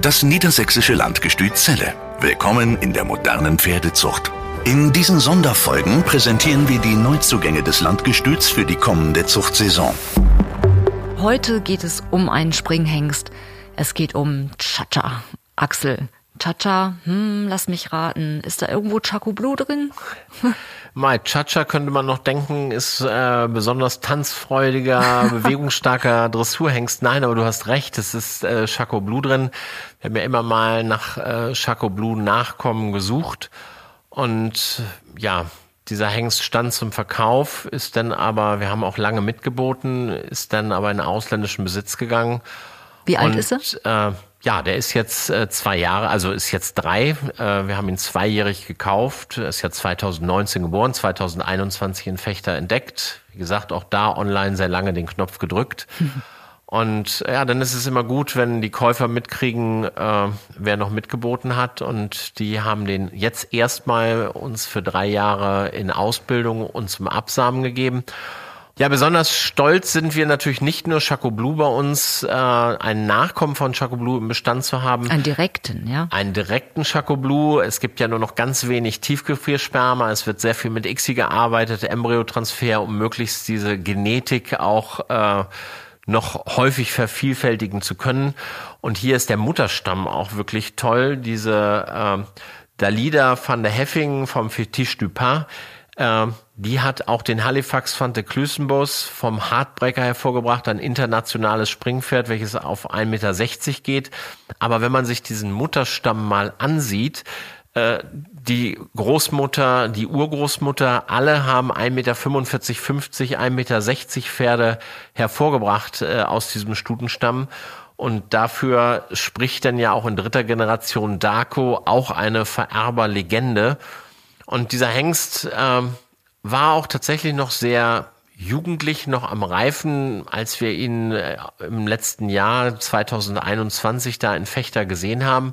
Das niedersächsische Landgestüt Celle. Willkommen in der modernen Pferdezucht. In diesen Sonderfolgen präsentieren wir die Neuzugänge des Landgestüts für die kommende Zuchtsaison. Heute geht es um einen Springhengst. Es geht um Chacha. Axel, Chacha, hm, lass mich raten. Ist da irgendwo Chaco Blue drin? Mai Chacha könnte man noch denken, ist äh, besonders tanzfreudiger, bewegungsstarker Dressurhengst. Nein, aber du hast recht, es ist äh, Chaco Blue drin. Wir haben ja immer mal nach äh, Chaco Blue Nachkommen gesucht. Und ja, dieser Hengst stand zum Verkauf, ist dann aber, wir haben auch lange mitgeboten, ist dann aber in ausländischen Besitz gegangen. Wie alt ist er? Äh, ja, der ist jetzt äh, zwei Jahre, also ist jetzt drei. Äh, wir haben ihn zweijährig gekauft. Er ist ja 2019 geboren, 2021 in Fechter entdeckt. Wie gesagt, auch da online sehr lange den Knopf gedrückt. Und ja, dann ist es immer gut, wenn die Käufer mitkriegen, äh, wer noch mitgeboten hat. Und die haben den jetzt erstmal uns für drei Jahre in Ausbildung und zum Absamen gegeben. Ja, besonders stolz sind wir natürlich nicht nur Chaco Blue bei uns, äh, einen Nachkommen von Chaco Blue im Bestand zu haben. Einen direkten, ja. Einen direkten Chaco Blue. Es gibt ja nur noch ganz wenig Tiefgefriersperma. Es wird sehr viel mit ICSI gearbeitet, Embryotransfer, um möglichst diese Genetik auch äh, noch häufig vervielfältigen zu können. Und hier ist der Mutterstamm auch wirklich toll. Diese äh, Dalida van der Heffing vom Fetiche du Pas äh, die hat auch den Halifax van der Klüsenbos vom Hardbreaker hervorgebracht, ein internationales Springpferd, welches auf 1,60 Meter geht. Aber wenn man sich diesen Mutterstamm mal ansieht, äh, die Großmutter, die Urgroßmutter, alle haben 1,45 Meter, 50, 1,60 Meter Pferde hervorgebracht äh, aus diesem Stutenstamm. Und dafür spricht dann ja auch in dritter Generation Darko auch eine Vererberlegende. Und dieser Hengst äh, war auch tatsächlich noch sehr jugendlich, noch am Reifen, als wir ihn äh, im letzten Jahr 2021 da in Fechter gesehen haben.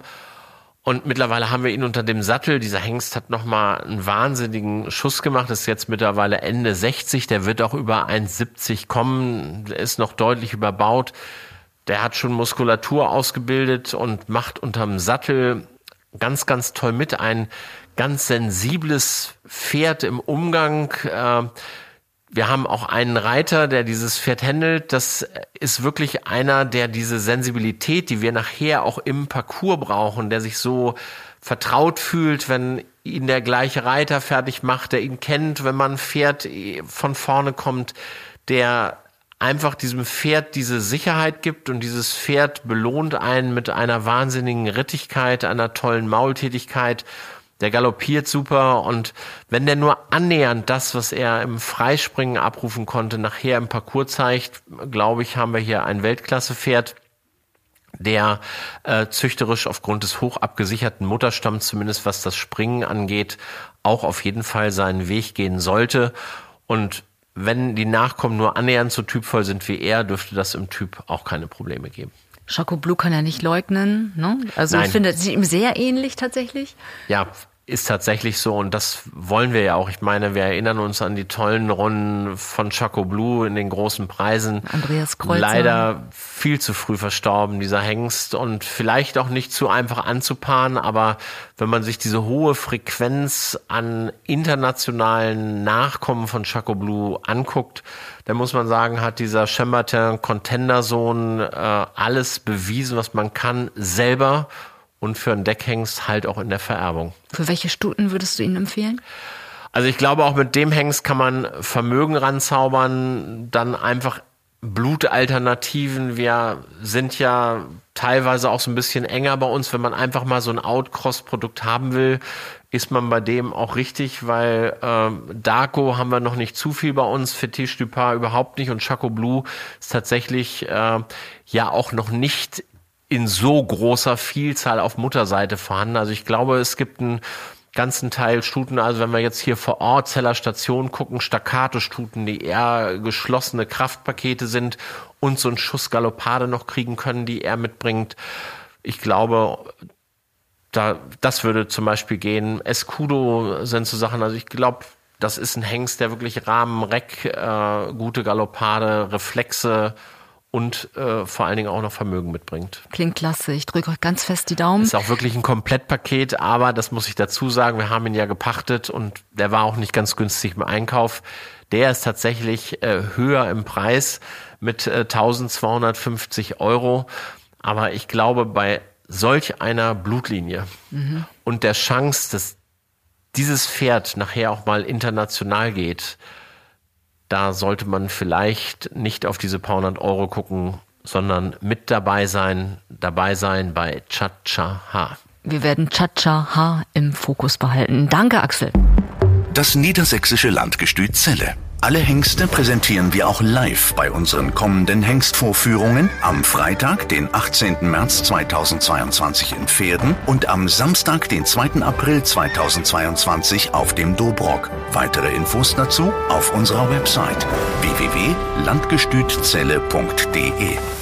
Und mittlerweile haben wir ihn unter dem Sattel. Dieser Hengst hat nochmal einen wahnsinnigen Schuss gemacht, ist jetzt mittlerweile Ende 60. Der wird auch über 1,70 kommen, der ist noch deutlich überbaut. Der hat schon Muskulatur ausgebildet und macht unterm Sattel ganz, ganz toll mit. Ein ganz sensibles Pferd im Umgang. Äh, wir haben auch einen Reiter, der dieses Pferd händelt. Das ist wirklich einer, der diese Sensibilität, die wir nachher auch im Parcours brauchen, der sich so vertraut fühlt, wenn ihn der gleiche Reiter fertig macht, der ihn kennt, wenn man Pferd von vorne kommt, der einfach diesem Pferd diese Sicherheit gibt und dieses Pferd belohnt einen mit einer wahnsinnigen Rittigkeit, einer tollen Maultätigkeit der galoppiert super und wenn der nur annähernd das, was er im Freispringen abrufen konnte, nachher im Parcours zeigt, glaube ich, haben wir hier ein Weltklasse-Pferd, der äh, züchterisch aufgrund des hoch abgesicherten Mutterstamms, zumindest was das Springen angeht, auch auf jeden Fall seinen Weg gehen sollte. Und wenn die Nachkommen nur annähernd so typvoll sind wie er, dürfte das im Typ auch keine Probleme geben. Chaco Blue kann er nicht leugnen. Ne? Also Nein. ich finde, sie ihm sehr ähnlich tatsächlich. Ja, ist tatsächlich so und das wollen wir ja auch. Ich meine, wir erinnern uns an die tollen Runden von Chaco Blue in den großen Preisen. Andreas Kreuzer. Leider viel zu früh verstorben, dieser Hengst und vielleicht auch nicht zu einfach anzupaaren, aber wenn man sich diese hohe Frequenz an internationalen Nachkommen von Chaco Blue anguckt, dann muss man sagen, hat dieser Chambertin Contendersohn äh, alles bewiesen, was man kann, selber und für einen Deckhengst halt auch in der Vererbung. Für welche Stuten würdest du ihn empfehlen? Also ich glaube, auch mit dem Hengst kann man Vermögen ranzaubern, dann einfach Blutalternativen. Wir sind ja teilweise auch so ein bisschen enger bei uns. Wenn man einfach mal so ein Outcross-Produkt haben will, ist man bei dem auch richtig, weil ähm, Darko haben wir noch nicht zu viel bei uns, Fetiche du Pas überhaupt nicht und Chaco Blue ist tatsächlich äh, ja auch noch nicht in so großer Vielzahl auf Mutterseite vorhanden. Also ich glaube, es gibt einen ganzen Teil Stuten, also wenn wir jetzt hier vor Ort Zeller Station gucken, Staccato-Stuten, die eher geschlossene Kraftpakete sind und so einen Schuss Galoppade noch kriegen können, die er mitbringt. Ich glaube, da, das würde zum Beispiel gehen. Escudo sind so Sachen, also ich glaube, das ist ein Hengst, der wirklich Rahmen, Reck, äh, gute Galoppade, Reflexe, und äh, vor allen Dingen auch noch Vermögen mitbringt. Klingt klasse. Ich drücke euch ganz fest die Daumen. Ist auch wirklich ein Komplettpaket, aber das muss ich dazu sagen, wir haben ihn ja gepachtet und der war auch nicht ganz günstig im Einkauf. Der ist tatsächlich äh, höher im Preis mit äh, 1250 Euro. Aber ich glaube, bei solch einer Blutlinie mhm. und der Chance, dass dieses Pferd nachher auch mal international geht, da sollte man vielleicht nicht auf diese paar hundert Euro gucken, sondern mit dabei sein, dabei sein bei Cha-Cha-Ha. Wir werden Cha-Cha-Ha im Fokus behalten. Danke, Axel. Das niedersächsische Landgestüt Celle. Alle Hengste präsentieren wir auch live bei unseren kommenden Hengstvorführungen am Freitag, den 18. März 2022 in Pferden und am Samstag, den 2. April 2022 auf dem Dobrock. Weitere Infos dazu auf unserer Website www.landgestützelle.de.